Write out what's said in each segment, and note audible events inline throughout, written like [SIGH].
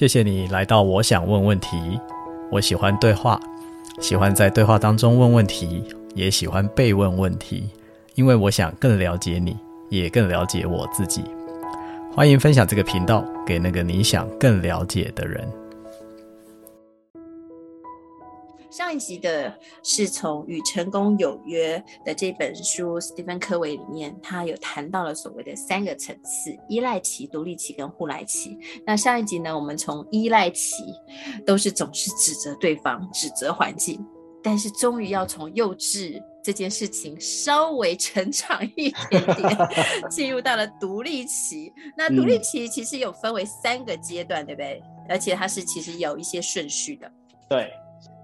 谢谢你来到我想问问题。我喜欢对话，喜欢在对话当中问问题，也喜欢被问问题，因为我想更了解你，也更了解我自己。欢迎分享这个频道给那个你想更了解的人。上一集的是从《与成功有约》的这本书，斯蒂芬·科维里面，他有谈到了所谓的三个层次：依赖期、独立期跟互赖期。那上一集呢，我们从依赖期都是总是指责对方、指责环境，但是终于要从幼稚这件事情稍微成长一点点，进入到了独立期。那独立期其实有分为三个阶段，对不对？而且它是其实有一些顺序的。对。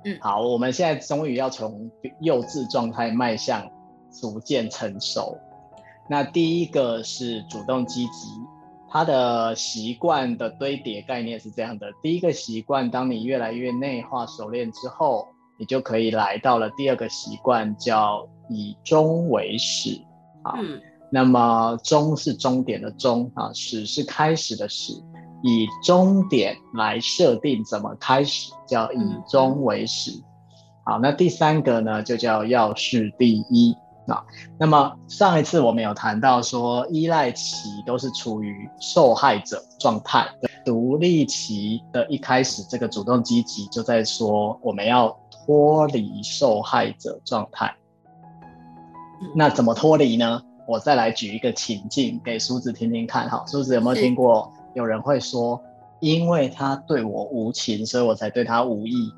嗯，好，我们现在终于要从幼稚状态迈向逐渐成熟。那第一个是主动积极，它的习惯的堆叠概念是这样的：第一个习惯，当你越来越内化熟练之后，你就可以来到了第二个习惯，叫以终为始。啊，嗯，那么终是终点的终啊，始是开始的始。以终点来设定怎么开始，叫以终为始。好，那第三个呢，就叫要事第一啊。那么上一次我们有谈到说，依赖期都是处于受害者状态，独立期的一开始，这个主动积极就在说我们要脱离受害者状态。那怎么脱离呢？我再来举一个情境给苏子听听看，哈，苏子有没有听过？有人会说，因为他对我无情，所以我才对他无意。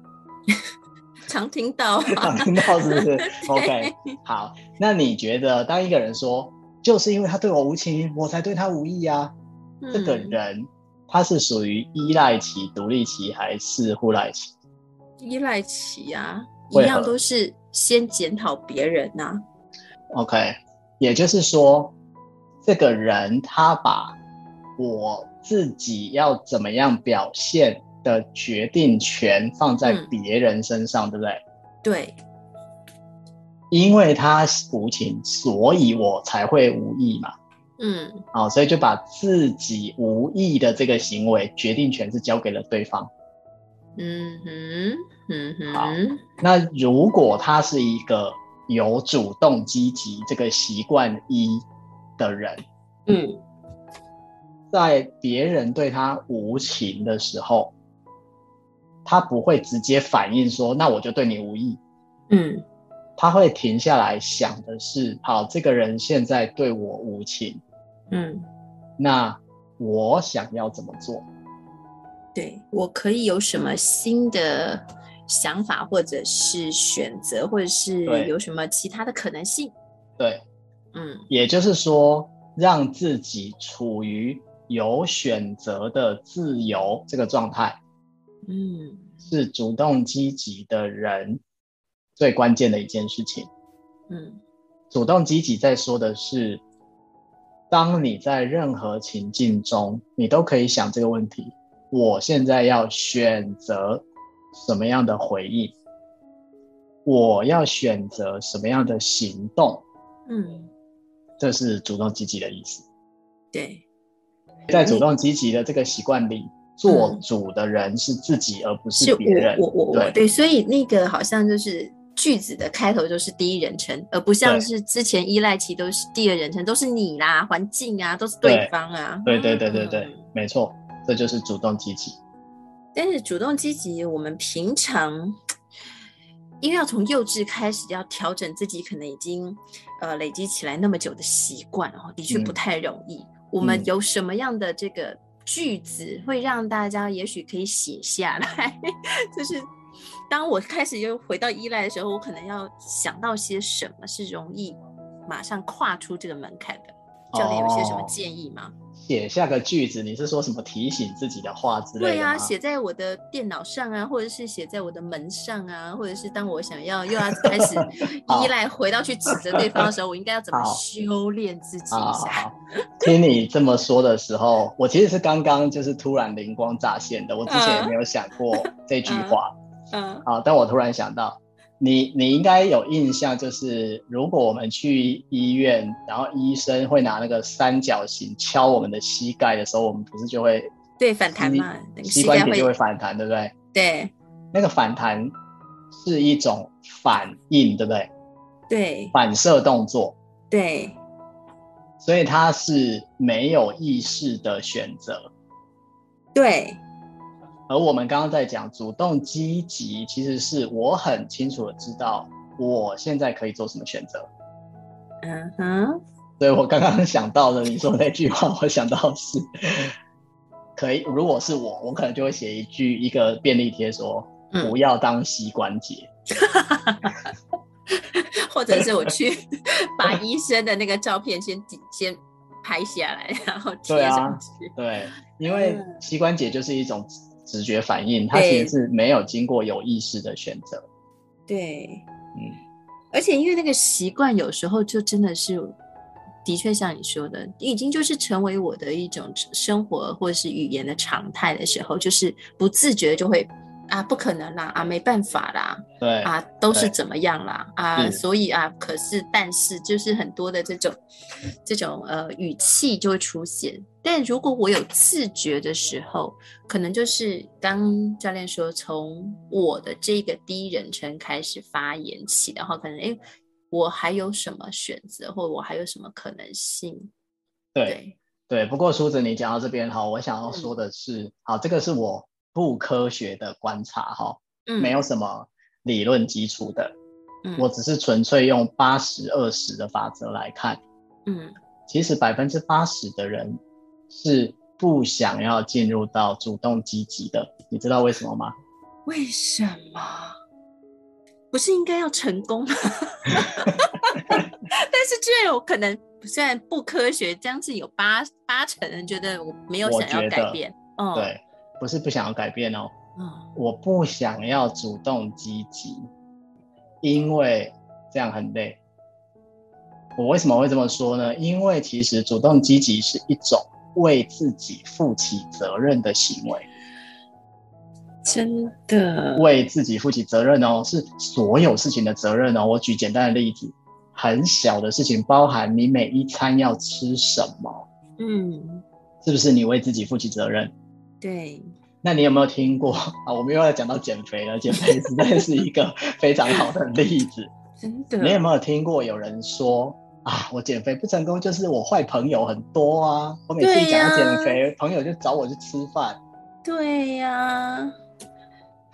[LAUGHS] 常听到，常听到是不是？[LAUGHS] OK，好。那你觉得，当一个人说，就是因为他对我无情，我才对他无意啊？嗯、这个人他是属于依赖期、独立期还是互赖期？依赖期啊，一样都是先检讨别人呐、啊。OK，也就是说，这个人他把我。自己要怎么样表现的决定权放在别人身上，嗯、对不对？对，因为他无情，所以我才会无意嘛。嗯，好，所以就把自己无意的这个行为决定权是交给了对方。嗯哼，嗯哼。好，那如果他是一个有主动积极这个习惯一的人，嗯。在别人对他无情的时候，他不会直接反应说：“那我就对你无意。”嗯，他会停下来想的是：“好，这个人现在对我无情，嗯，那我想要怎么做？对，我可以有什么新的想法，或者是选择，或者是有什么其他的可能性？”对，嗯，也就是说，让自己处于。有选择的自由这个状态，嗯，是主动积极的人最关键的一件事情。嗯，主动积极在说的是，当你在任何情境中，你都可以想这个问题：我现在要选择什么样的回应？我要选择什么样的行动？嗯，这是主动积极的意思。对。在主动积极的这个习惯里，嗯、做主的人是自己，而不是别人。我我我对对，所以那个好像就是句子的开头就是第一人称，而不像是之前依赖期都是第二人称，都是你啦、环境啊，都是对方啊。对对对对对，嗯、没错，这就是主动积极。但是主动积极，我们平常因为要从幼稚开始，要调整自己，可能已经呃累积起来那么久的习惯，哦，的确不太容易。嗯我们有什么样的这个句子会让大家也许可以写下来？[LAUGHS] 就是当我开始又回到依赖的时候，我可能要想到些什么是容易马上跨出这个门槛的？教练有些什么建议吗？哦写下个句子，你是说什么提醒自己的话之类的？对啊，写在我的电脑上啊，或者是写在我的门上啊，或者是当我想要又要开始 [LAUGHS] 依赖，回到去指责对方的时候，我应该要怎么修炼自己一下？[LAUGHS] 听你这么说的时候，我其实是刚刚就是突然灵光乍现的，我之前也没有想过这句话。嗯，嗯，好，但我突然想到。你你应该有印象，就是如果我们去医院，然后医生会拿那个三角形敲我们的膝盖的时候，我们不是就会对，反弹嘛，膝关节就会反弹，对不对？对，那个反弹是一种反应，对不对？对，反射动作。对，所以它是没有意识的选择。对。而我们刚刚在讲主动积极，其实是我很清楚的知道我现在可以做什么选择。嗯哼。对我刚刚想到的你说的那句话，我想到是。可以，如果是我，我可能就会写一句一个便利贴说，不要当膝关节，嗯、[LAUGHS] 或者是我去把医生的那个照片先先拍下来，然后贴上去。对啊，对，因为膝关节就是一种直觉反应，它其实是没有经过有意识的选择。对，嗯，而且因为那个习惯，有时候就真的是。的确，像你说的，已经就是成为我的一种生活或者是语言的常态的时候，就是不自觉就会啊，不可能啦，啊，没办法啦，对啊，都是怎么样啦，啊，所以啊，可是但是就是很多的这种这种呃语气就会出现。但如果我有自觉的时候，可能就是当教练说从我的这个第一人称开始发言起，的话可能哎。我还有什么选择，或者我还有什么可能性？对对，对，不过梳子，你讲到这边哈，我想要说的是，嗯、好，这个是我不科学的观察哈，嗯，没有什么理论基础的，嗯，我只是纯粹用八十二十的法则来看，嗯，其实百分之八十的人是不想要进入到主动积极的，你知道为什么吗？为什么？不是应该要成功吗？[LAUGHS] 但是居然有可能，虽然不科学，将近有八八成人觉得我没有想要改变。嗯，对，不是不想要改变哦。嗯，我不想要主动积极，因为这样很累。我为什么会这么说呢？因为其实主动积极是一种为自己负起责任的行为。真的为自己负起责任哦，是所有事情的责任哦。我举简单的例子，很小的事情，包含你每一餐要吃什么，嗯，是不是你为自己负起责任？对。那你有没有听过啊？我们又要讲到减肥了，减肥实在是一个 [LAUGHS] 非常好的例子。[LAUGHS] 真的。你有没有听过有人说啊，我减肥不成功，就是我坏朋友很多啊。我每次一讲到减肥，朋友就找我去吃饭。对呀。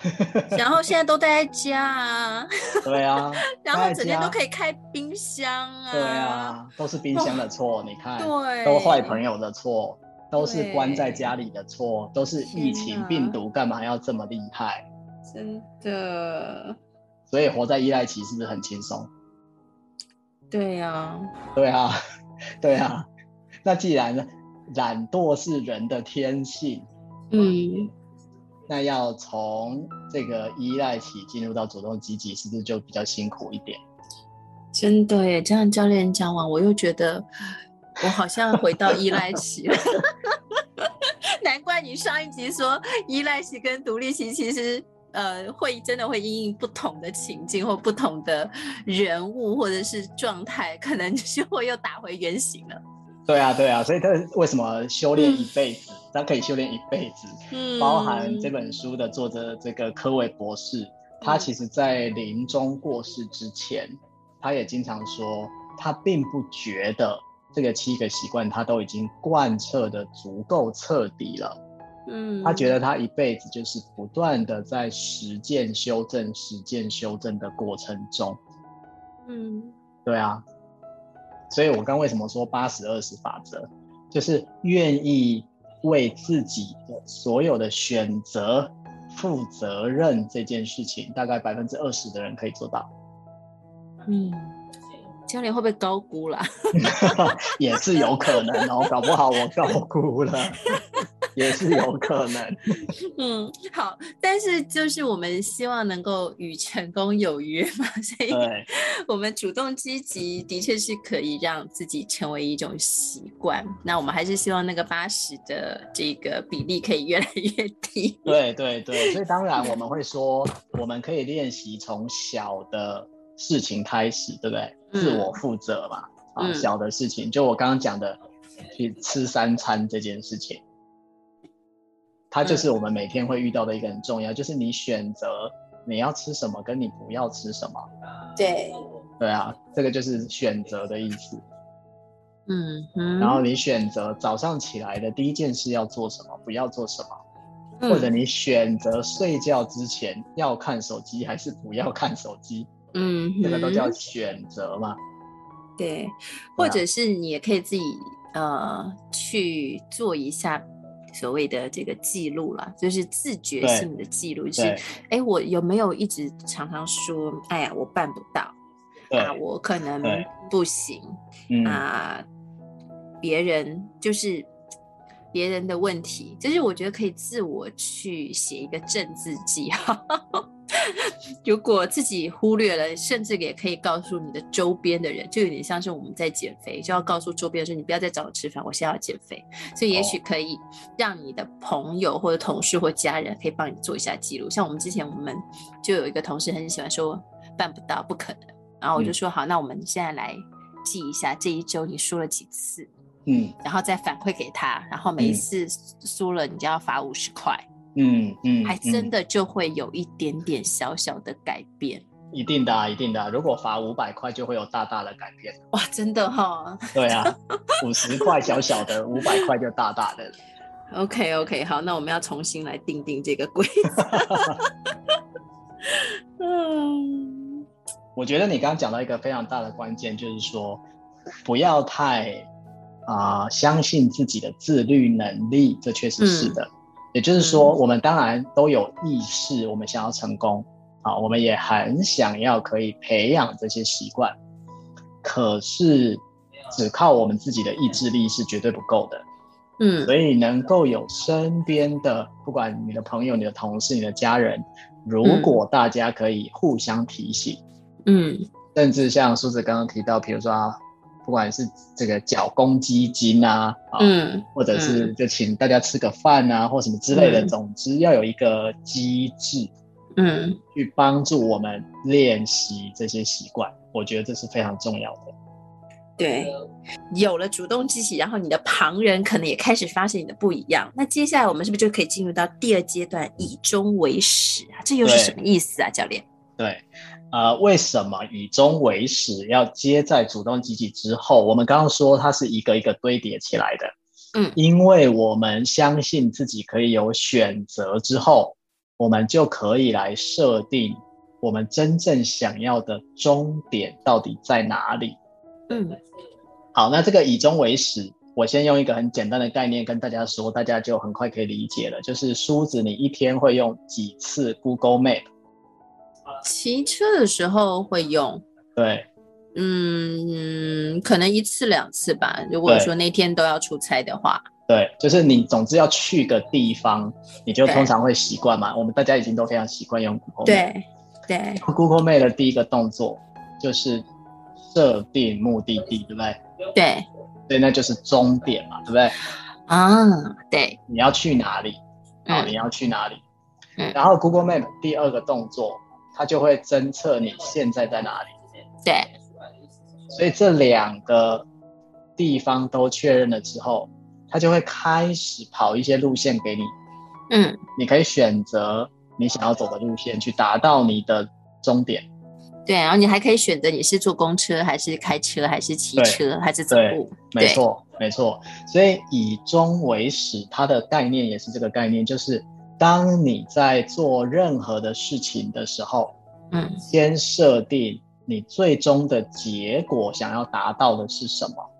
[LAUGHS] 然后现在都待在家啊，对啊，然后整天都可以开冰箱啊，对啊，都是冰箱的错，你看，对，都坏朋友的错，都是关在家里的错，都是疫情病毒，干嘛要这么厉害？真的，所以活在依赖期是不是很轻松？对呀，对啊，[LAUGHS] 对啊，那既然懒惰是人的天性，嗯。那要从这个依赖期进入到主动积极，是不是就比较辛苦一点？真的耶，这样教练讲完，我又觉得我好像回到依赖期了。[LAUGHS] 难怪你上一集说依赖期跟独立期其实呃会真的会因应不同的情境或不同的人物或者是状态，可能就会又打回原形了。对啊，对啊，所以他为什么修炼一辈子？他、嗯、可以修炼一辈子，嗯，包含这本书的作者这个科维博士，他其实在临终过世之前，他也经常说，他并不觉得这个七个习惯他都已经贯彻的足够彻底了，嗯，他觉得他一辈子就是不断的在实践修正、实践修正的过程中，嗯，对啊。所以，我刚为什么说八十二十法则，就是愿意为自己的所有的选择负责任这件事情，大概百分之二十的人可以做到。嗯，教练会不会高估了？[LAUGHS] 也是有可能哦，搞不好我高估了。[LAUGHS] 也是有可能，嗯，好，但是就是我们希望能够与成功有约嘛，[LAUGHS] 所以我们主动积极的确是可以让自己成为一种习惯。那我们还是希望那个八十的这个比例可以越来越低。对对对，所以当然我们会说，我们可以练习从小的事情开始，对不对？自我负责嘛，啊，小的事情，就我刚刚讲的，去吃三餐这件事情。它就是我们每天会遇到的一个很重要，嗯、就是你选择你要吃什么，跟你不要吃什么。对，对啊，这个就是选择的意思。嗯嗯。然后你选择早上起来的第一件事要做什么，不要做什么。或者你选择睡觉之前要看手机还是不要看手机，嗯，这个都叫选择嘛。对，或者是你也可以自己呃去做一下所谓的这个记录啦，就是自觉性的记录，就是哎，我有没有一直常常说，哎呀，我办不到，啊，我可能不行，啊，别人就是。别人的问题，就是我觉得可以自我去写一个正字记号。[LAUGHS] 如果自己忽略了，甚至也可以告诉你的周边的人，就有点像是我们在减肥，就要告诉周边的人，你不要再找我吃饭，我现在要减肥。所以也许可以让你的朋友或者同事或家人可以帮你做一下记录。像我们之前，我们就有一个同事很喜欢说办不到，不可能。然后我就说好，那我们现在来记一下这一周你输了几次。嗯，然后再反馈给他，然后每一次输了你就要罚五十块，嗯嗯嗯，还真的就会有一点点小小的改变。一定的，啊一定的，啊如果罚五百块就会有大大的改变。哇，真的哈、哦？对啊，五十块小小的，五百块就大大的。OK OK，好，那我们要重新来定定这个规则。[LAUGHS] 嗯，我觉得你刚刚讲到一个非常大的关键，就是说不要太。啊、呃，相信自己的自律能力，这确实是的。嗯、也就是说，我们当然都有意识，我们想要成功啊，我们也很想要可以培养这些习惯。可是，只靠我们自己的意志力是绝对不够的。嗯，所以能够有身边的，不管你的朋友、你的同事、你的家人，如果大家可以互相提醒，嗯，甚至像苏子刚刚提到，比如说啊。不管是这个缴公积金啊，嗯，或者是就请大家吃个饭啊，嗯、或什么之类的，总之要有一个机制，嗯，去帮助我们练习这些习惯，我觉得这是非常重要的。对，有了主动积极，然后你的旁人可能也开始发现你的不一样。那接下来我们是不是就可以进入到第二阶段，以终为始啊？这又是什么意思啊，教练？对。呃，为什么以终为始要接在主动积极之后？我们刚刚说它是一个一个堆叠起来的，嗯，因为我们相信自己可以有选择之后，我们就可以来设定我们真正想要的终点到底在哪里。嗯，好，那这个以终为始，我先用一个很简单的概念跟大家说，大家就很快可以理解了。就是梳子，你一天会用几次 Google Map？骑车的时候会用，对，嗯，可能一次两次吧。如果说那天都要出差的话，对，就是你总之要去个地方，你就通常会习惯嘛。我们大家已经都非常习惯用 Google。对对，Google Map 的第一个动作就是设定目的地，对不对？对，对那就是终点嘛，对不对？啊，对，你要去哪里？啊、嗯，你要去哪里？嗯，然后 Google Map 第二个动作。它就会侦测你现在在哪里，对，所以这两个地方都确认了之后，它就会开始跑一些路线给你，嗯，你可以选择你想要走的路线去达到你的终点，对，然后你还可以选择你是坐公车还是开车还是骑车还是走路，没错没错，所以以终为始，它的概念也是这个概念，就是。当你在做任何的事情的时候，嗯，先设定你最终的结果想要达到的是什么，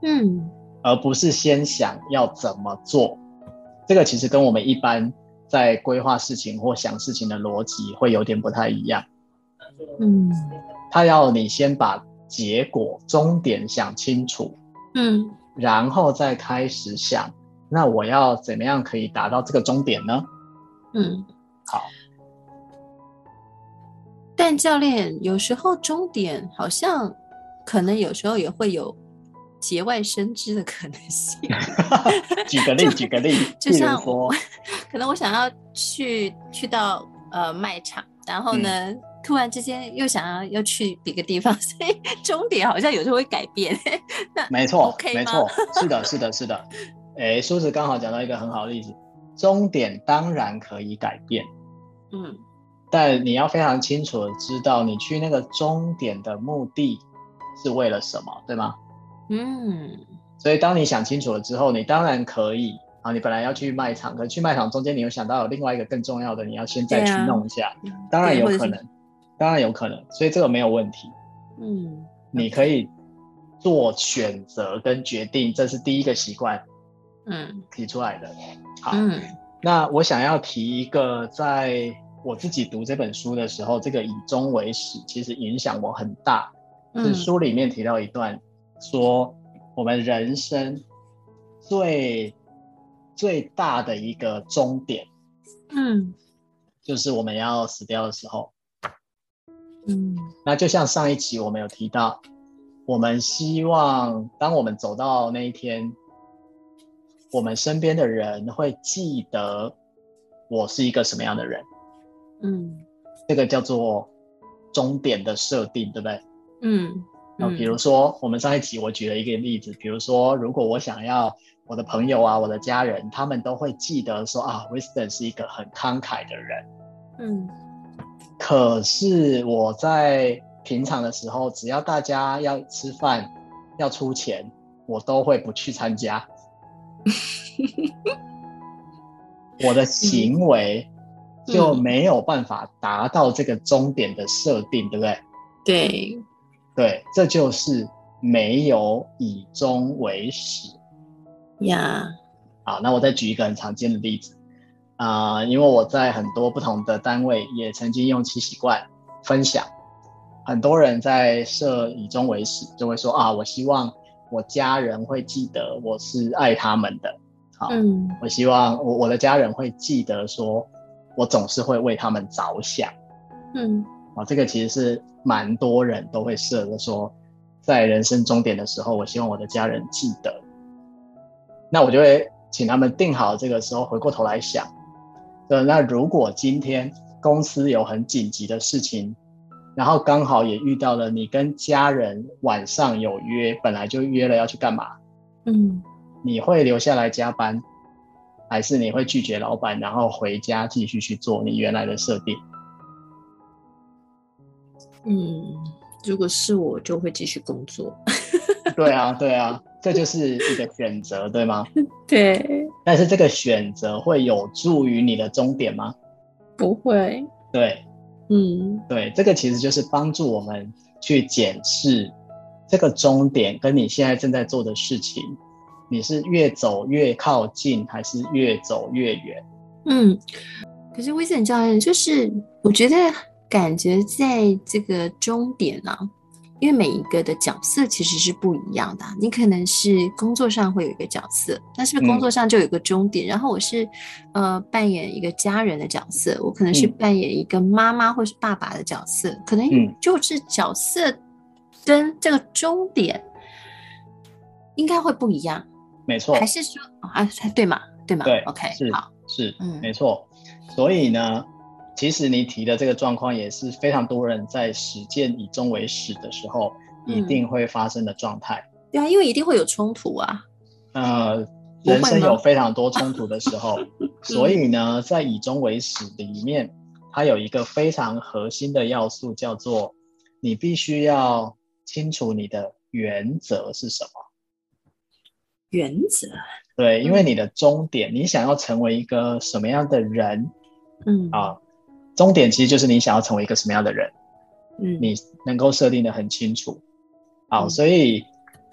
嗯，而不是先想要怎么做。这个其实跟我们一般在规划事情或想事情的逻辑会有点不太一样。嗯，他要你先把结果终点想清楚，嗯，然后再开始想。那我要怎么样可以达到这个终点呢？嗯，好。但教练有时候终点好像可能有时候也会有节外生枝的可能性。[LAUGHS] 举个例，[LAUGHS] 举个例，就像我 [LAUGHS] 可能我想要去去到呃卖场，然后呢，嗯、突然之间又想要要去别个地方，所以终点好像有时候会改变。那没错，OK 没错，是的，是的，是的。哎，苏子刚好讲到一个很好的例子，终点当然可以改变，嗯，但你要非常清楚的知道，你去那个终点的目的是为了什么，对吗？嗯，所以当你想清楚了之后，你当然可以啊。你本来要去卖场，可是去卖场中间你又想到有另外一个更重要的，你要先再去弄一下，啊、当然有可能，当然有可能，所以这个没有问题。嗯，你可以做选择跟决定，这是第一个习惯。嗯，提出来的。好，嗯，那我想要提一个，在我自己读这本书的时候，这个以终为始，其实影响我很大。是书里面提到一段，说我们人生最最大的一个终点，嗯，就是我们要死掉的时候。嗯，那就像上一期我们有提到，我们希望当我们走到那一天。我们身边的人会记得我是一个什么样的人，嗯，这个叫做终点的设定，对不对？嗯，那比如说我们上一集我举了一个例子，比如说如果我想要我的朋友啊，我的家人，他们都会记得说啊，Wisdom 是一个很慷慨的人，嗯，可是我在平常的时候，只要大家要吃饭要出钱，我都会不去参加。[LAUGHS] 我的行为就没有办法达到这个终点的设定，对不对？对，对，这就是没有以终为始呀。好，那我再举一个很常见的例子啊、呃，因为我在很多不同的单位也曾经用七习惯分享，很多人在设以终为始，就会说啊，我希望。我家人会记得我是爱他们的，好，嗯，我希望我我的家人会记得说，我总是会为他们着想，嗯，啊，这个其实是蛮多人都会设的，说在人生终点的时候，我希望我的家人记得，那我就会请他们定好这个时候，回过头来想，对，那如果今天公司有很紧急的事情。然后刚好也遇到了你跟家人晚上有约，本来就约了要去干嘛？嗯，你会留下来加班，还是你会拒绝老板，然后回家继续去做你原来的设定？嗯，如果是我，就会继续工作。[LAUGHS] 对啊，对啊，这就是一个选择，对吗？[LAUGHS] 对。但是这个选择会有助于你的终点吗？不会。对。嗯，对，这个其实就是帮助我们去检视这个终点跟你现在正在做的事情，你是越走越靠近，还是越走越远？嗯，可是 Winston 教练，就是我觉得感觉在这个终点、啊。因为每一个的角色其实是不一样的，你可能是工作上会有一个角色，那是不是工作上就有一个终点？嗯、然后我是呃扮演一个家人的角色，我可能是扮演一个妈妈或是爸爸的角色，嗯、可能就是角色跟这个终点应该会不一样，没错，还是说啊，对嘛？对嘛？对，OK，是好，是，嗯，没错，所以呢。其实你提的这个状况也是非常多人在实践以终为始的时候一定会发生的状态。嗯。对啊，因为一定会有冲突啊。呃，人生有非常多冲突的时候，[LAUGHS] 所以呢，在以终为始里面，它有一个非常核心的要素，叫做你必须要清楚你的原则是什么。原则。对，因为你的终点，你想要成为一个什么样的人？嗯啊。终点其实就是你想要成为一个什么样的人，嗯，你能够设定的很清楚，好，嗯，所以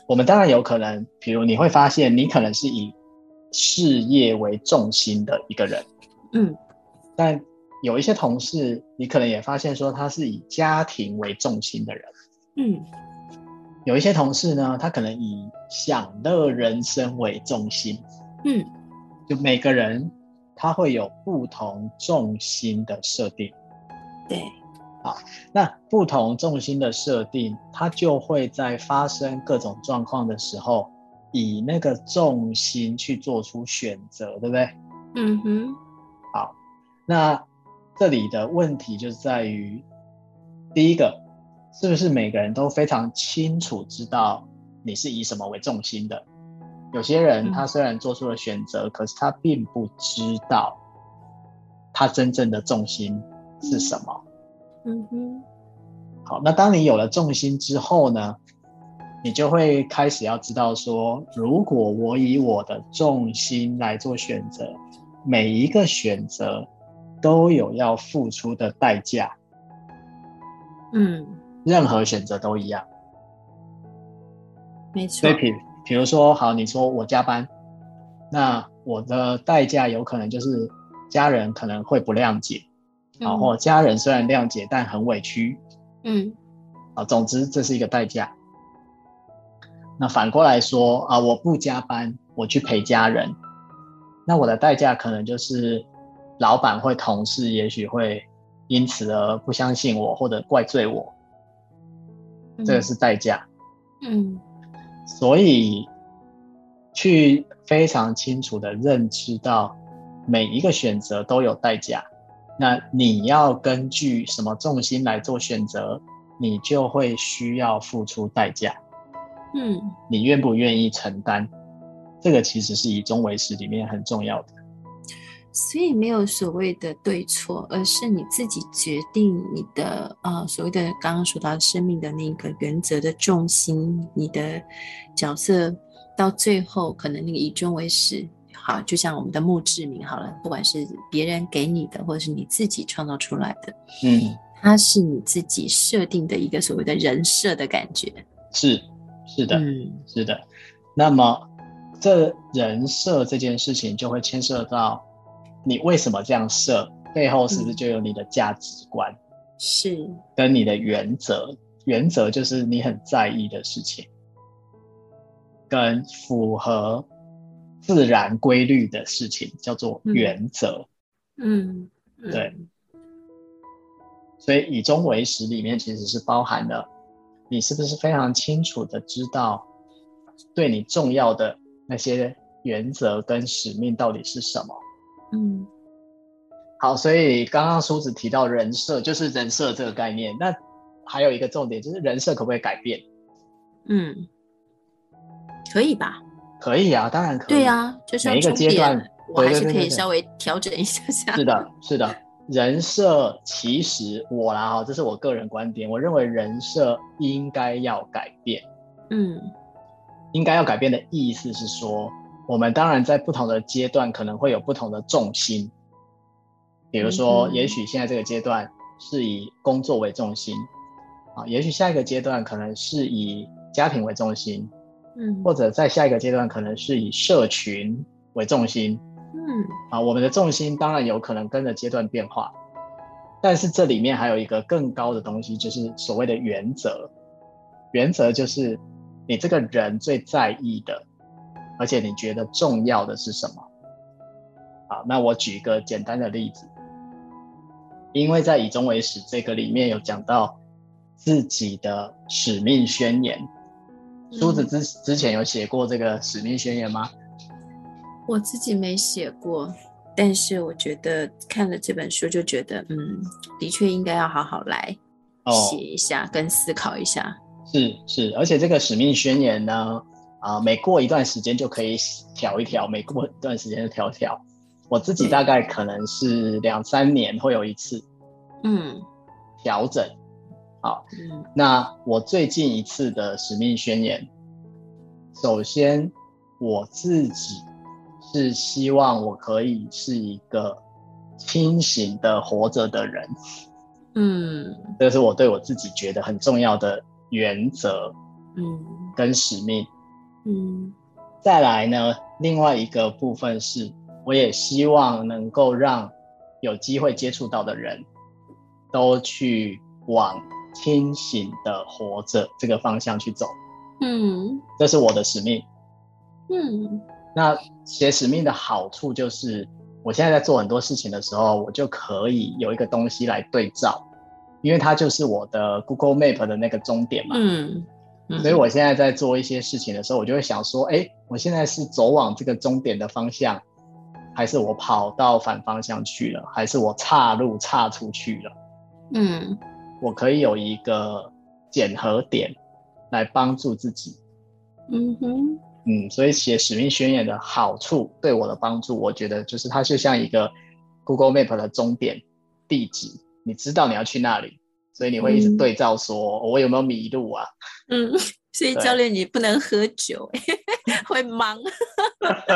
我们当然有可能，比如你会发现你可能是以事业为重心的一个人，嗯，但有一些同事，你可能也发现说他是以家庭为重心的人，嗯，有一些同事呢，他可能以享乐人生为重心，嗯，就每个人。它会有不同重心的设定，对，好，那不同重心的设定，它就会在发生各种状况的时候，以那个重心去做出选择，对不对？嗯哼，好，那这里的问题就在于，第一个，是不是每个人都非常清楚知道你是以什么为重心的？有些人他虽然做出了选择，嗯、可是他并不知道他真正的重心是什么。嗯哼。好，那当你有了重心之后呢，你就会开始要知道说，如果我以我的重心来做选择，每一个选择都有要付出的代价。嗯，任何选择都一样。没错。所以，比比如说，好，你说我加班，那我的代价有可能就是家人可能会不谅解，好，或家人虽然谅解，但很委屈。嗯，啊，总之这是一个代价。那反过来说啊，我不加班，我去陪家人，那我的代价可能就是老板或同事也许会因此而不相信我或者怪罪我，这个是代价。嗯，所以去非常清楚的认知到每一个选择都有代价。那你要根据什么重心来做选择，你就会需要付出代价。嗯，你愿不愿意承担？这个其实是以终为始里面很重要的。所以没有所谓的对错，而是你自己决定你的呃所谓的刚刚说到生命的那个原则的重心，你的角色到最后可能那个以终为始。好，就像我们的墓志铭好了，不管是别人给你的，或者是你自己创造出来的，嗯，它是你自己设定的一个所谓的人设的感觉，是，是的，嗯，是的。那么，这人设这件事情就会牵涉到你为什么这样设，背后是不是就有你的价值观？是，跟你的原则，原则就是你很在意的事情，跟符合。自然规律的事情叫做原则，嗯，嗯，对，所以以终为始里面其实是包含了你是不是非常清楚的知道对你重要的那些原则跟使命到底是什么？嗯，好，所以刚刚书子提到人设，就是人设这个概念。那还有一个重点就是人设可不可以改变？嗯，可以吧？可以啊，当然可以。对啊，就是每一个阶段，我还是可以稍微调整一下下。是的，是的。人设其实我啦哈，这是我个人观点，我认为人设应该要改变。嗯，应该要改变的意思是说，我们当然在不同的阶段可能会有不同的重心。比如说，嗯、也许现在这个阶段是以工作为重心啊，也许下一个阶段可能是以家庭为重心。嗯，或者在下一个阶段，可能是以社群为重心。嗯，啊，我们的重心当然有可能跟着阶段变化，但是这里面还有一个更高的东西，就是所谓的原则。原则就是你这个人最在意的，而且你觉得重要的是什么？好，那我举一个简单的例子，因为在以终为始这个里面有讲到自己的使命宣言。梳子之之前有写过这个使命宣言吗？我自己没写过，但是我觉得看了这本书就觉得，嗯，的确应该要好好来写一下，哦、跟思考一下。是是，而且这个使命宣言呢，啊、呃，每过一段时间就可以调一调，每过一段时间就调一调。我自己大概可能是两三年会有一次，嗯，调整。好，嗯，那我最近一次的使命宣言，首先我自己是希望我可以是一个清醒的活着的人，嗯，这是我对我自己觉得很重要的原则，嗯，跟使命，嗯，再来呢，另外一个部分是，我也希望能够让有机会接触到的人都去往。清醒的活着这个方向去走，嗯，这是我的使命，嗯，那写使命的好处就是，我现在在做很多事情的时候，我就可以有一个东西来对照，因为它就是我的 Google Map 的那个终点嘛，嗯，嗯，所以我现在在做一些事情的时候，我就会想说，哎，我现在是走往这个终点的方向，还是我跑到反方向去了，还是我岔路岔出去了，嗯。我可以有一个检核点来帮助自己，嗯哼，嗯，所以写使命宣言的好处对我的帮助，我觉得就是它就像一个 Google Map 的终点地址，你知道你要去那里，所以你会一直对照说，嗯、我有没有迷路啊？嗯，[LAUGHS] 所以教练你不能喝酒，[LAUGHS] 会忙，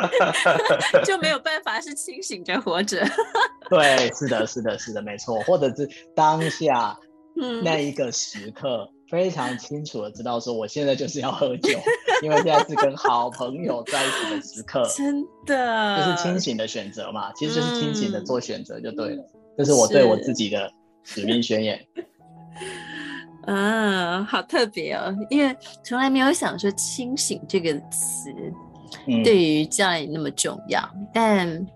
[LAUGHS] 就没有办法是清醒着活着。对，是的，是的，是的，没错，或者是当下那一个时刻。嗯非常清楚的知道，说我现在就是要喝酒，因为现在是跟好朋友在一起的时刻，真的就是清醒的选择嘛，其实就是清醒的做选择就对了。嗯、这是我对我自己的使命宣言。嗯，好特别哦，因为从来没有想说“清醒”这个词对于教练那么重要，嗯、但。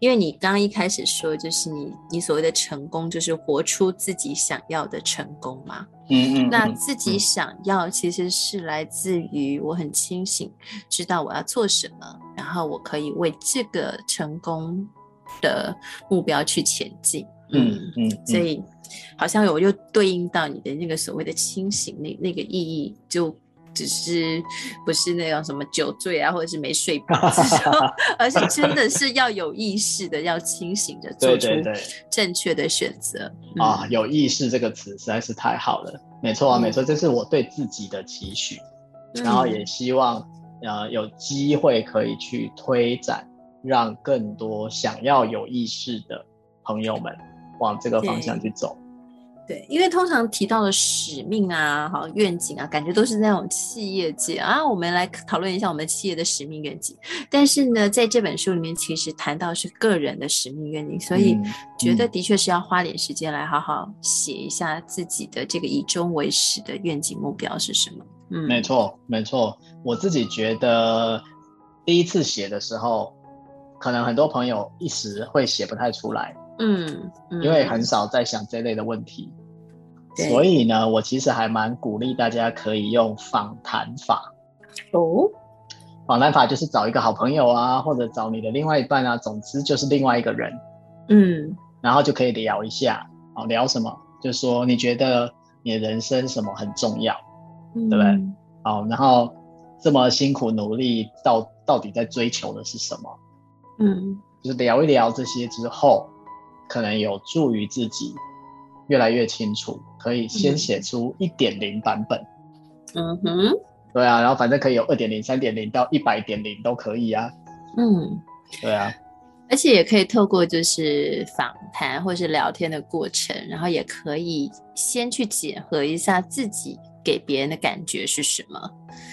因为你刚刚一开始说，就是你你所谓的成功，就是活出自己想要的成功嘛。嗯，嗯嗯。那自己想要，其实是来自于我很清醒，知道我要做什么，然后我可以为这个成功的目标去前进。嗯嗯。嗯，所以好像我又对应到你的那个所谓的清醒，那那个意义就。只是不是那种什么酒醉啊，或者是没睡饱，[LAUGHS] 而是真的是要有意识的，要清醒的做出正确的选择。啊，有意识这个词实在是太好了，没错啊，没错，这是我对自己的期许，嗯、然后也希望呃有机会可以去推展，让更多想要有意识的朋友们往这个方向去走。对，因为通常提到的使命啊、好愿景啊，感觉都是那种企业界啊。我们来讨论一下我们企业的使命愿景。但是呢，在这本书里面，其实谈到是个人的使命愿景，所以觉得的确是要花点时间来好好写一下自己的这个以终为始的愿景目标是什么。嗯，没错，没错。我自己觉得第一次写的时候，可能很多朋友一时会写不太出来。嗯，嗯，因为很少在想这类的问题。所以呢，我其实还蛮鼓励大家可以用访谈法哦。访谈法就是找一个好朋友啊，或者找你的另外一半啊，总之就是另外一个人，嗯，然后就可以聊一下，哦，聊什么？就说你觉得你的人生什么很重要，嗯、对不对？哦，然后这么辛苦努力到到底在追求的是什么？嗯，就是聊一聊这些之后，可能有助于自己。越来越清楚，可以先写出一点零版本。嗯哼，对啊，然后反正可以有二点零、三点零到一百点零都可以啊。嗯，对啊，而且也可以透过就是访谈或是聊天的过程，然后也可以先去检核一下自己给别人的感觉是什么。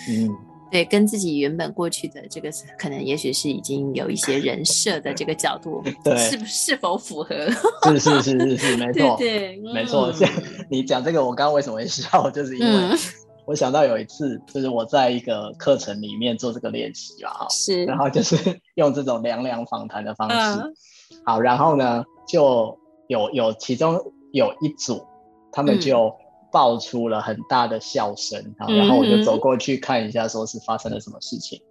嗯。对，跟自己原本过去的这个可能，也许是已经有一些人设的这个角度，[LAUGHS] 对，是是否符合？是是是是是，没 [LAUGHS] 错，对，没错。[LAUGHS] 像你讲这个，我刚刚为什么会笑，就是因为我想到有一次，就是我在一个课程里面做这个练习啊，是，然后就是用这种两两访谈的方式，好，然后呢，就有有其中有一组，他们就。爆出了很大的笑声，然后我就走过去看一下，说是发生了什么事情。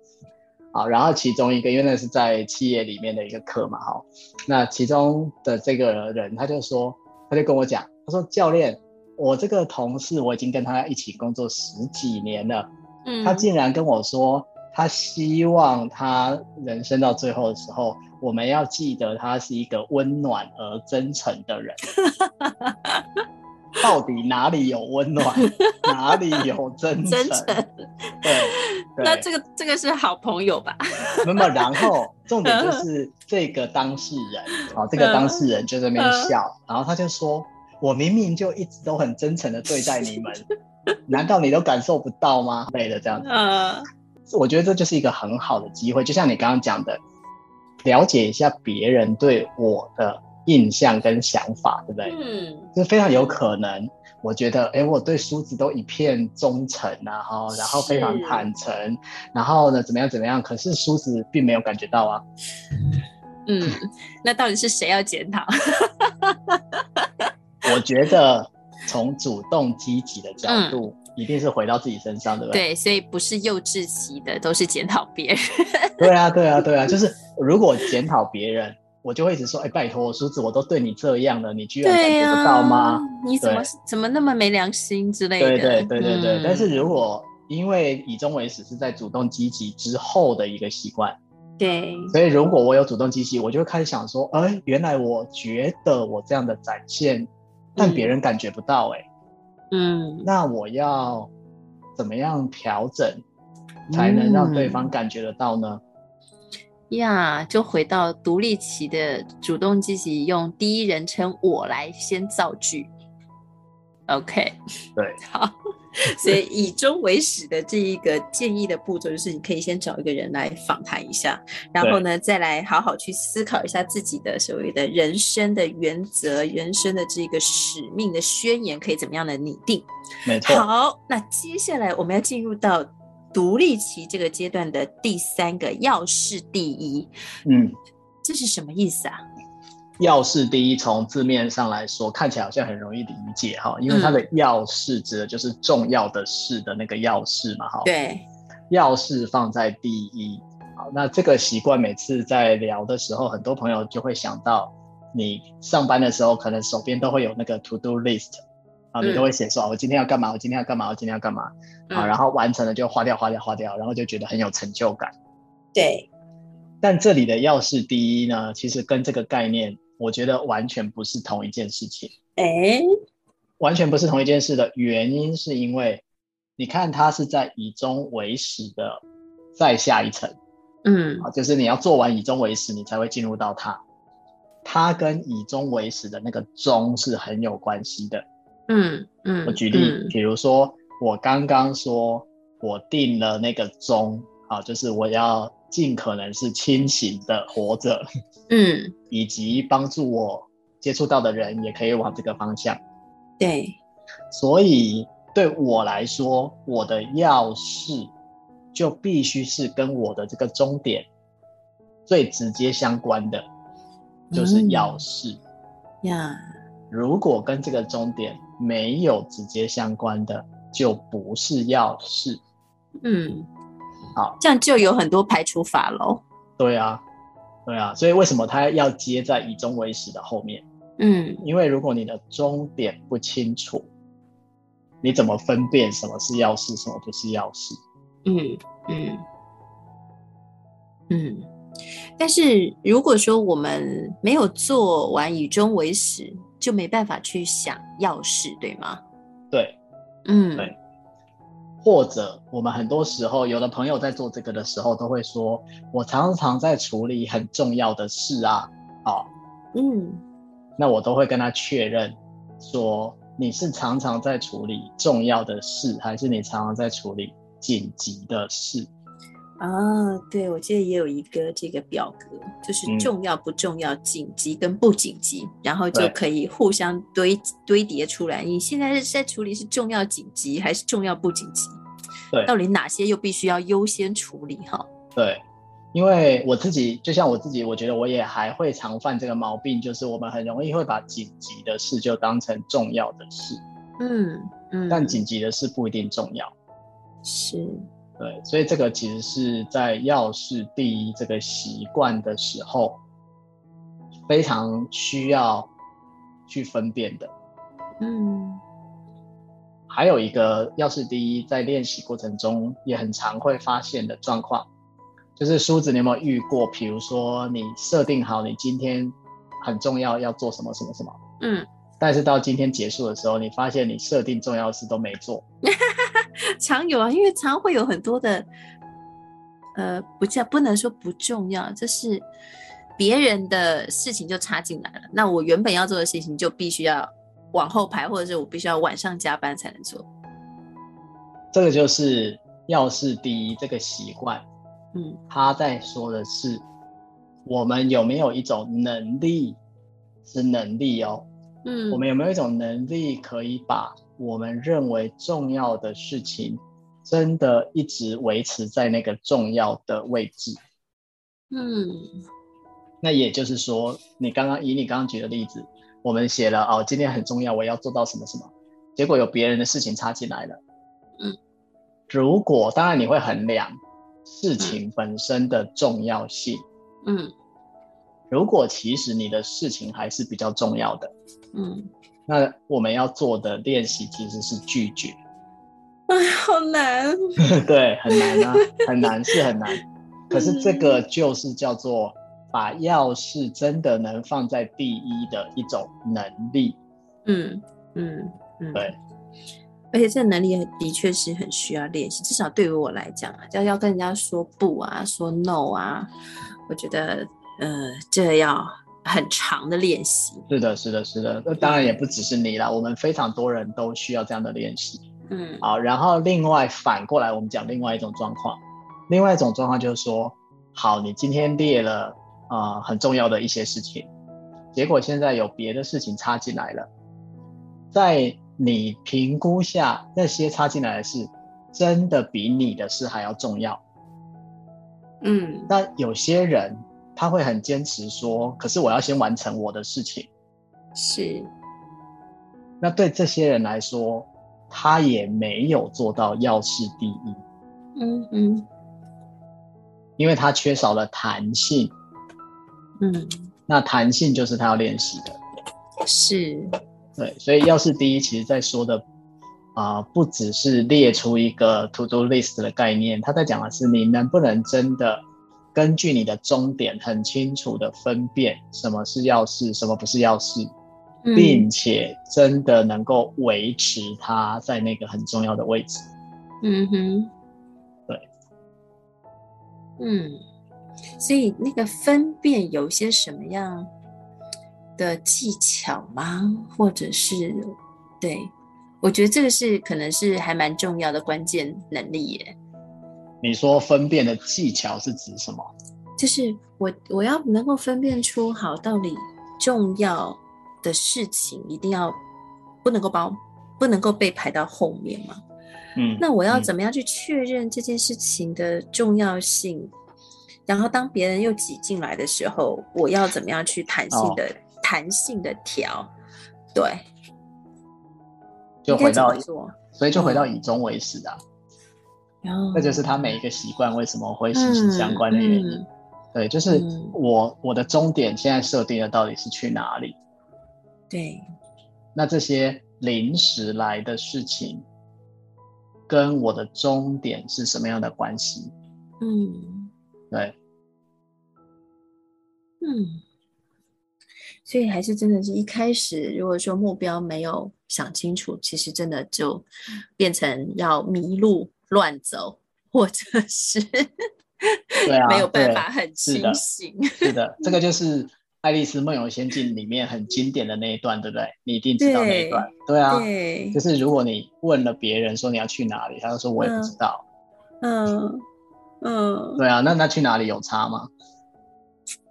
好，然后其中一个，因为那是在企业里面的一个课嘛，哈，那其中的这个人他就说，他就跟我讲，他说教练，我这个同事我已经跟他一起工作十几年了，嗯，他竟然跟我说，他希望他人生到最后的时候，我们要记得他是一个温暖而真诚的人。[LAUGHS] 到底哪里有温暖，[LAUGHS] 哪里有真诚？真诚对，对，那这个这个是好朋友吧？那么然后重点就是这个当事人 [LAUGHS] 啊，这个当事人就在那边笑，然后他就说：“我明明就一直都很真诚的对待你们，[LAUGHS] 难道你都感受不到吗？”类的这样子。嗯，我觉得这就是一个很好的机会，就像你刚刚讲的，了解一下别人对我的。印象跟想法，对不对？嗯，就非常有可能。我觉得，哎，我对梳子都一片忠诚啊，哈，然后非常坦诚，然后呢，怎么样怎么样？可是梳子并没有感觉到啊。嗯，那到底是谁要检讨？[LAUGHS] 我觉得从主动积极的角度，嗯、一定是回到自己身上，对不对？对，所以不是幼稚期的，都是检讨别人。[LAUGHS] 对啊，对啊，对啊，就是如果检讨别人。我就会一直说，哎、欸，拜托，梳子，我都对你这样了，你居然感觉不到吗？啊、你怎么怎么那么没良心之类的？对对对对对。嗯、但是如果因为以终为始是在主动积极之后的一个习惯。对，所以如果我有主动积极，我就会开始想说，哎，原来我觉得我这样的展现，但别人感觉不到，哎，嗯，那我要怎么样调整，才能让对方感觉得到呢？呀，就回到独立期的主动积极，用第一人称我来先造句。OK，[LAUGHS] 对，好。所以以终为始的这一个建议的步骤，就是你可以先找一个人来访谈一下，然后呢，再来好好去思考一下自己的所谓的人生的原则、人生的这个使命的宣言，可以怎么样的拟定？没错。好，那接下来我们要进入到独立期这个阶段的第三个要事第一。嗯，这是什么意思啊？要事第一，从字面上来说，看起来好像很容易理解哈，因为它的要事指的就是重要的事的那个要事嘛哈。对，要事放在第一。好，那这个习惯每次在聊的时候，很多朋友就会想到，你上班的时候可能手边都会有那个 to do list 啊，你都会写说，嗯、我今天要干嘛，我今天要干嘛，我今天要干嘛。啊，然后完成了就花掉，花掉，花掉，然后就觉得很有成就感。对，但这里的要事第一呢，其实跟这个概念。我觉得完全不是同一件事情，哎、欸，完全不是同一件事的原因是因为，你看它是在以终为始的再下一层，嗯，啊，就是你要做完以终为始，你才会进入到它，它跟以终为始的那个终是很有关系的，嗯嗯，我举例，嗯、比如说我刚刚说我定了那个钟，啊，就是我要。尽可能是清醒的活着，嗯，[LAUGHS] 以及帮助我接触到的人也可以往这个方向。对，所以对我来说，我的要事就必须是跟我的这个终点最直接相关的，就是要事呀。嗯、如果跟这个终点没有直接相关的，就不是要事。嗯。好，这样就有很多排除法喽。对啊，对啊，所以为什么他要接在以终为始的后面？嗯，因为如果你的终点不清楚，你怎么分辨什么是要事，什么不是要事？嗯嗯嗯。但是如果说我们没有做完以终为始，就没办法去想要事，对吗？对，嗯，对。或者我们很多时候，有的朋友在做这个的时候，都会说：“我常常在处理很重要的事啊。”哦，嗯，那我都会跟他确认说：“你是常常在处理重要的事，还是你常常在处理紧急的事？”啊，对，我记得也有一个这个表格，就是重要不重要、嗯、紧急跟不紧急，然后就可以互相堆堆叠出来。你现在是在处理是重要紧急还是重要不紧急？对，到底哪些又必须要优先处理？哈，对，因为我自己就像我自己，我觉得我也还会常犯这个毛病，就是我们很容易会把紧急的事就当成重要的事。嗯嗯，但紧急的事不一定重要。是。对，所以这个其实是在要事第一这个习惯的时候，非常需要去分辨的。嗯，还有一个要事第一，在练习过程中也很常会发现的状况，就是梳子你有没有遇过？比如说你设定好你今天很重要要做什么什么什么，嗯，但是到今天结束的时候，你发现你设定重要的事都没做。[LAUGHS] [LAUGHS] 常有啊，因为常会有很多的，呃，不叫不能说不重要，就是别人的事情就插进来了。那我原本要做的事情就必须要往后排，或者是我必须要晚上加班才能做。这个就是要事第一这个习惯。嗯，他在说的是我们有没有一种能力，是能力哦。嗯，我们有没有一种能力可以把。我们认为重要的事情，真的一直维持在那个重要的位置。嗯，那也就是说，你刚刚以你刚刚举的例子，我们写了哦，今天很重要，我要做到什么什么，结果有别人的事情插进来了。嗯，如果当然你会衡量事情本身的重要性。嗯，如果其实你的事情还是比较重要的。嗯。那我们要做的练习其实是拒绝，[LAUGHS] 哎，好难。[LAUGHS] 对，很难啊，[LAUGHS] 很难是很难。可是这个就是叫做把要事真的能放在第一的一种能力。嗯嗯嗯，对。而且这个能力的确是很需要练习，至少对于我来讲啊，要要跟人家说不啊，说 no 啊，我觉得呃，这要很长的练习。是的，是的，是的。那当然也不只是你啦，我们非常多人都需要这样的练习。嗯，好，然后另外反过来，我们讲另外一种状况，另外一种状况就是说，好，你今天列了啊、呃、很重要的一些事情，结果现在有别的事情插进来了，在。你评估下那些插进来的事，真的比你的事还要重要。嗯，但有些人他会很坚持说，可是我要先完成我的事情。是。那对这些人来说，他也没有做到要事第一。嗯嗯。因为他缺少了弹性。嗯。那弹性就是他要练习的。是。对，所以要事第一，其实在说的啊、呃，不只是列出一个 to do list 的概念，他在讲的是你能不能真的根据你的终点，很清楚的分辨什么是要事，什么不是要事，嗯、并且真的能够维持它在那个很重要的位置。嗯哼，对，嗯，所以那个分辨有些什么样的技巧吗？或者是，对，我觉得这个是可能是还蛮重要的关键能力耶。你说分辨的技巧是指什么？就是我我要能够分辨出好到底重要的事情一定要不能够包不能够被排到后面嘛。嗯，那我要怎么样去确认这件事情的重要性？嗯、然后当别人又挤进来的时候，我要怎么样去弹性的？哦弹性的调，对，就回到，所以就回到以终为始啊。然后，那就是他每一个习惯为什么会息息相关的原因。嗯嗯、对，就是我、嗯、我的终点现在设定的到底是去哪里？对，那这些临时来的事情跟我的终点是什么样的关系？嗯，对，嗯。所以还是真的是一开始，如果说目标没有想清楚，其实真的就变成要迷路乱走，或者是对啊，[LAUGHS] 没有办法很清醒。是的，是的，这个就 [LAUGHS] 是《爱丽丝梦游仙境》里面很经典的那一段，对不对？你一定知道那一段。对，对啊，对，就是如果你问了别人说你要去哪里，他就说我也不知道。嗯嗯，嗯对啊，那那去哪里有差吗？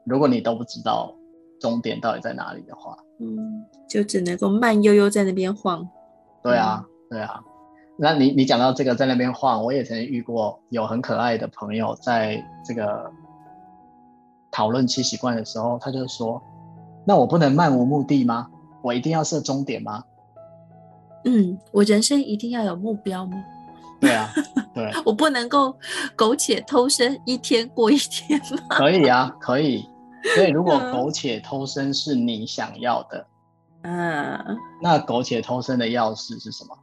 如果你都不知道。终点到底在哪里的话，嗯，就只能够慢悠悠在那边晃。对啊，对啊。那你你讲到这个在那边晃，我也曾经遇过有很可爱的朋友，在这个讨论七习惯的时候，他就说：“那我不能漫无目的吗？我一定要设终点吗？”嗯，我人生一定要有目标吗？对啊，对，[LAUGHS] 我不能够苟且偷生，一天过一天吗？[LAUGHS] 可以啊，可以。所以，如果苟且偷生是你想要的，嗯，那苟且偷生的钥匙是什么？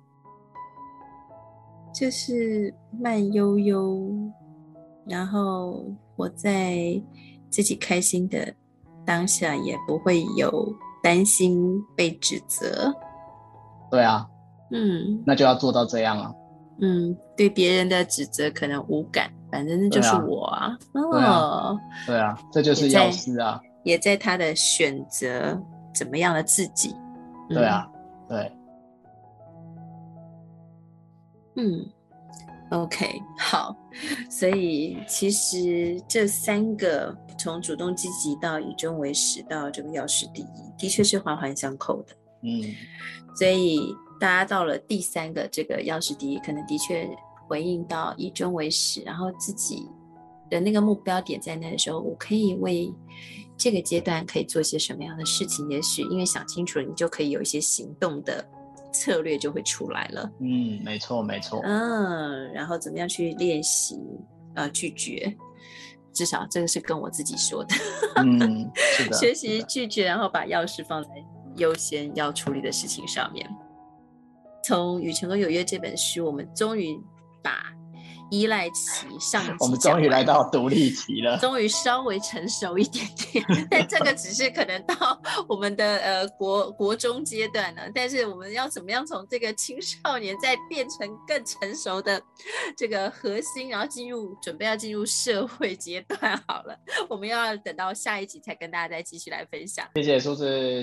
就是慢悠悠，然后活在自己开心的当下，也不会有担心被指责。对啊，嗯，那就要做到这样啊。嗯，对别人的指责可能无感。反正那就是我啊，哦啊，对啊，对啊，这就是药师啊，也在他的选择怎么样的自己，对啊，对，嗯，OK，好，所以其实这三个从主动积极到以终为始到这个要事第一，的确是环环相扣的，嗯，所以大家到了第三个这个要事第一，可能的确。回应到以终为始，然后自己的那个目标点在那的时候，我可以为这个阶段可以做些什么样的事情？也许因为想清楚了，你就可以有一些行动的策略就会出来了。嗯，没错，没错。嗯，然后怎么样去练习呃拒绝？至少这个是跟我自己说的。嗯，是的。[LAUGHS] 学习拒绝，然后把钥匙放在优先要处理的事情上面。从《与成功有约》这本书，我们终于把。依赖期上，我们终于来到独立期了，[LAUGHS] 终于稍微成熟一点点，[LAUGHS] 但这个只是可能到我们的呃国国中阶段呢。但是我们要怎么样从这个青少年再变成更成熟的这个核心，然后进入准备要进入社会阶段？好了，我们要等到下一集才跟大家再继续来分享。谢谢苏子。